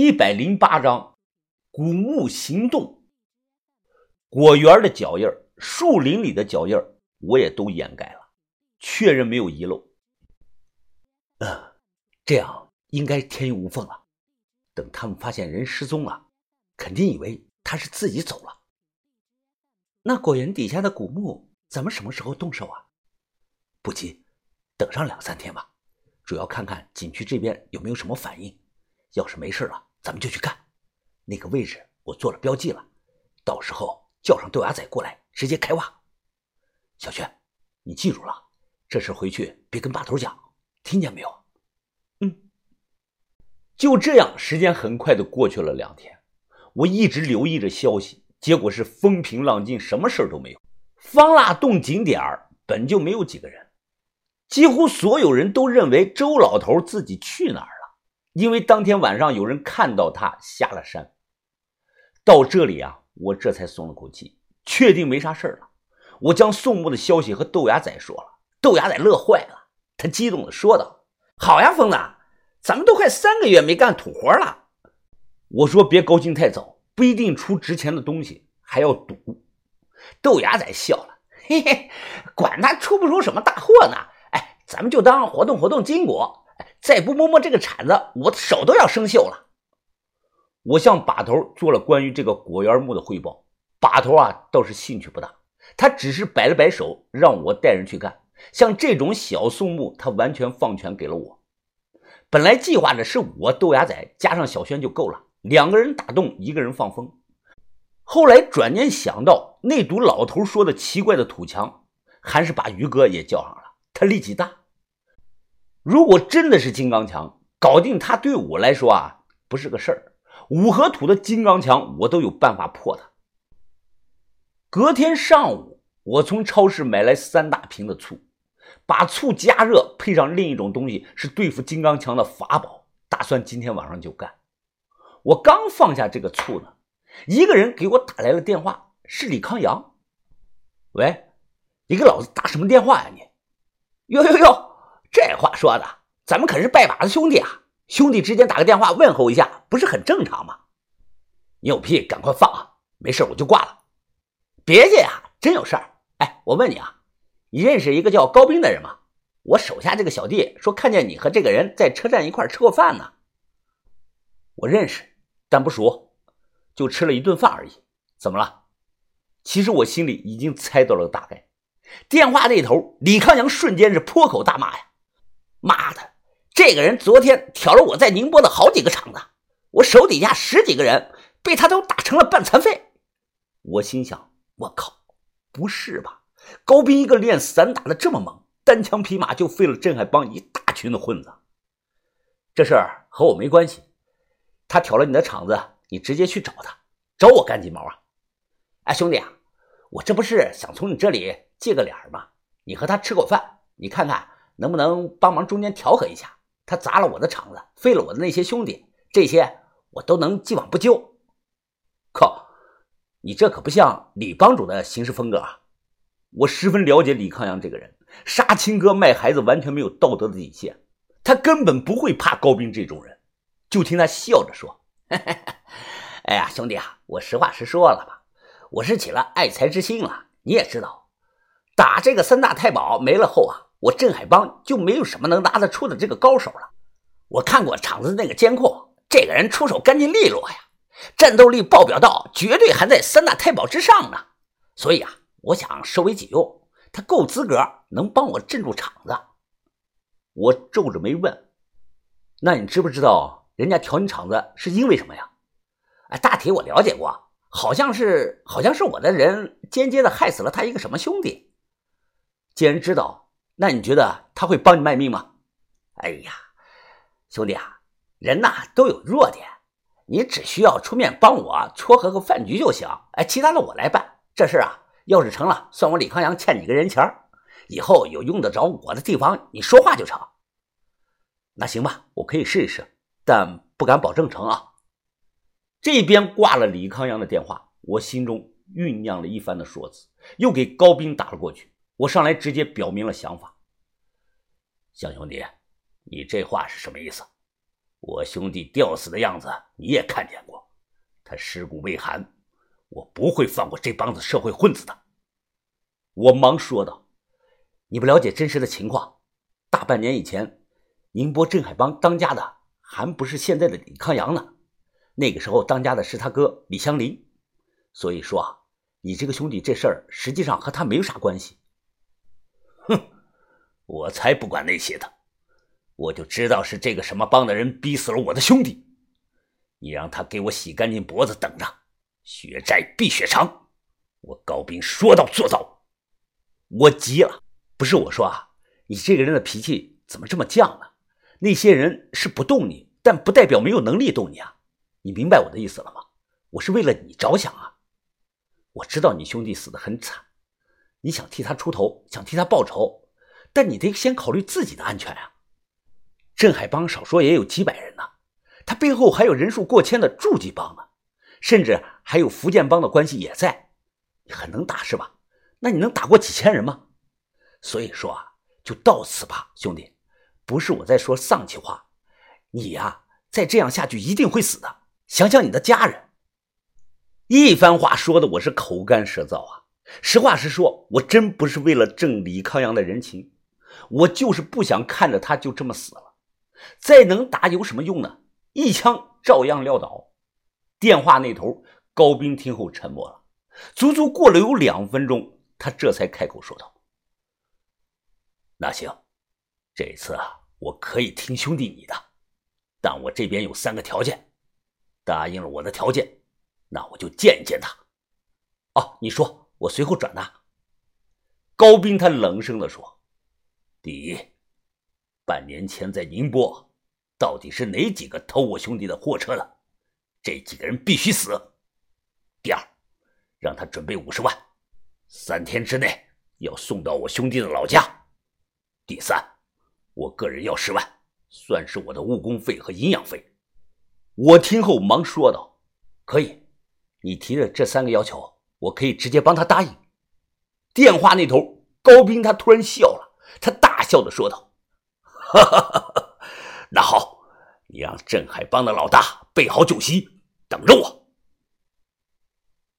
一百零八章，古墓行动。果园的脚印树林里的脚印我也都掩盖了，确认没有遗漏。嗯，这样应该天衣无缝了。等他们发现人失踪了，肯定以为他是自己走了。那果园底下的古墓，咱们什么时候动手啊？不急，等上两三天吧。主要看看景区这边有没有什么反应。要是没事了，咱们就去干。那个位置我做了标记了，到时候叫上豆芽仔过来，直接开挖。小轩，你记住了，这事回去别跟把头讲，听见没有？嗯。就这样，时间很快的过去了两天，我一直留意着消息，结果是风平浪静，什么事都没有。方腊洞景点本就没有几个人，几乎所有人都认为周老头自己去哪儿。因为当天晚上有人看到他下了山，到这里啊，我这才松了口气，确定没啥事了。我将宋木的消息和豆芽仔说了，豆芽仔乐坏了，他激动的说道：“好呀，疯子，咱们都快三个月没干土活了。”我说：“别高兴太早，不一定出值钱的东西，还要赌。”豆芽仔笑了：“ 嘿嘿，管他出不出什么大货呢？哎，咱们就当活动活动筋骨。”再不摸摸这个铲子，我的手都要生锈了。我向把头做了关于这个果园墓的汇报，把头啊倒是兴趣不大，他只是摆了摆手，让我带人去干。像这种小宋墓，他完全放权给了我。本来计划的是我豆芽仔加上小轩就够了，两个人打洞，一个人放风。后来转念想到那堵老头说的奇怪的土墙，还是把于哥也叫上了，他力气大。如果真的是金刚墙，搞定他对我来说啊不是个事儿。五合土的金刚墙，我都有办法破它。隔天上午，我从超市买来三大瓶的醋，把醋加热，配上另一种东西，是对付金刚墙的法宝。打算今天晚上就干。我刚放下这个醋呢，一个人给我打来了电话，是李康阳。喂，你给老子打什么电话呀你？哟哟哟！这话说的，咱们可是拜把子兄弟啊！兄弟之间打个电话问候一下，不是很正常吗？你有屁赶快放啊！没事我就挂了。别介呀，真有事儿。哎，我问你啊，你认识一个叫高斌的人吗？我手下这个小弟说看见你和这个人在车站一块吃过饭呢。我认识，但不熟，就吃了一顿饭而已。怎么了？其实我心里已经猜到了大概。电话那头，李康阳瞬间是破口大骂呀！妈的，这个人昨天挑了我在宁波的好几个场子，我手底下十几个人被他都打成了半残废。我心想：我靠，不是吧？高斌一个练散打的这么猛，单枪匹马就废了镇海帮一大群的混子。这事儿和我没关系，他挑了你的场子，你直接去找他，找我干鸡毛啊？哎，兄弟啊，我这不是想从你这里借个脸吗？你和他吃口饭，你看看。能不能帮忙中间调和一下？他砸了我的场子，废了我的那些兄弟，这些我都能既往不咎。靠，你这可不像李帮主的行事风格啊！我十分了解李康阳这个人，杀亲哥卖孩子，完全没有道德的底线。他根本不会怕高斌这种人。就听他笑着说：“ 哎呀，兄弟啊，我实话实说了吧，我是起了爱财之心了。你也知道，打这个三大太保没了后啊。”我镇海帮就没有什么能拿得出的这个高手了。我看过厂子那个监控，这个人出手干净利落呀，战斗力爆表到绝对还在三大太保之上呢。所以啊，我想收为己用，他够资格能帮我镇住场子。我皱着眉问：“那你知不知道人家调你场子是因为什么呀？”哎，大体我了解过，好像是好像是我的人间接的害死了他一个什么兄弟。既然知道。那你觉得他会帮你卖命吗？哎呀，兄弟啊，人呐都有弱点，你只需要出面帮我撮合个饭局就行。哎，其他的我来办。这事啊，要是成了，算我李康阳欠你个人情以后有用得着我的地方，你说话就成。那行吧，我可以试一试，但不敢保证成啊。这边挂了李康阳的电话，我心中酝酿了一番的说辞，又给高斌打了过去。我上来直接表明了想法，向兄弟，你这话是什么意思？我兄弟吊死的样子你也看见过，他尸骨未寒，我不会放过这帮子社会混子的。我忙说道：“你不了解真实的情况，大半年以前，宁波镇海帮当家的还不是现在的李康阳呢，那个时候当家的是他哥李香林。所以说啊，你这个兄弟这事儿实际上和他没有啥关系。”哼，我才不管那些的，我就知道是这个什么帮的人逼死了我的兄弟。你让他给我洗干净脖子，等着，血债必血偿。我高斌说到做到。我急了，不是我说啊，你这个人的脾气怎么这么犟呢？那些人是不动你，但不代表没有能力动你啊！你明白我的意思了吗？我是为了你着想啊！我知道你兄弟死得很惨，你想替他出头，想替他报仇，但你得先考虑自己的安全啊！镇海帮少说也有几百人呢，他背后还有人数过千的驻地帮呢，甚至还有福建帮的关系也在，你很能打是吧？那你能打过几千人吗？所以说啊，就到此吧，兄弟，不是我在说丧气话。你呀，再这样下去一定会死的。想想你的家人。一番话说的我是口干舌燥啊。实话实说，我真不是为了挣李康阳的人情，我就是不想看着他就这么死了。再能打有什么用呢？一枪照样撂倒。电话那头，高斌听后沉默了，足足过了有两分钟。他这才开口说道：“那行，这次啊，我可以听兄弟你的，但我这边有三个条件，答应了我的条件，那我就见见他。哦，你说，我随后转达。”高斌他冷声的说：“第一，半年前在宁波，到底是哪几个偷我兄弟的货车的？这几个人必须死。第二，让他准备五十万。”三天之内要送到我兄弟的老家。第三，我个人要十万，算是我的误工费和营养费。我听后忙说道：“可以，你提的这三个要求，我可以直接帮他答应。”电话那头，高斌他突然笑了，他大笑的说道：“哈哈哈哈！那好，你让镇海帮的老大备好酒席，等着我。”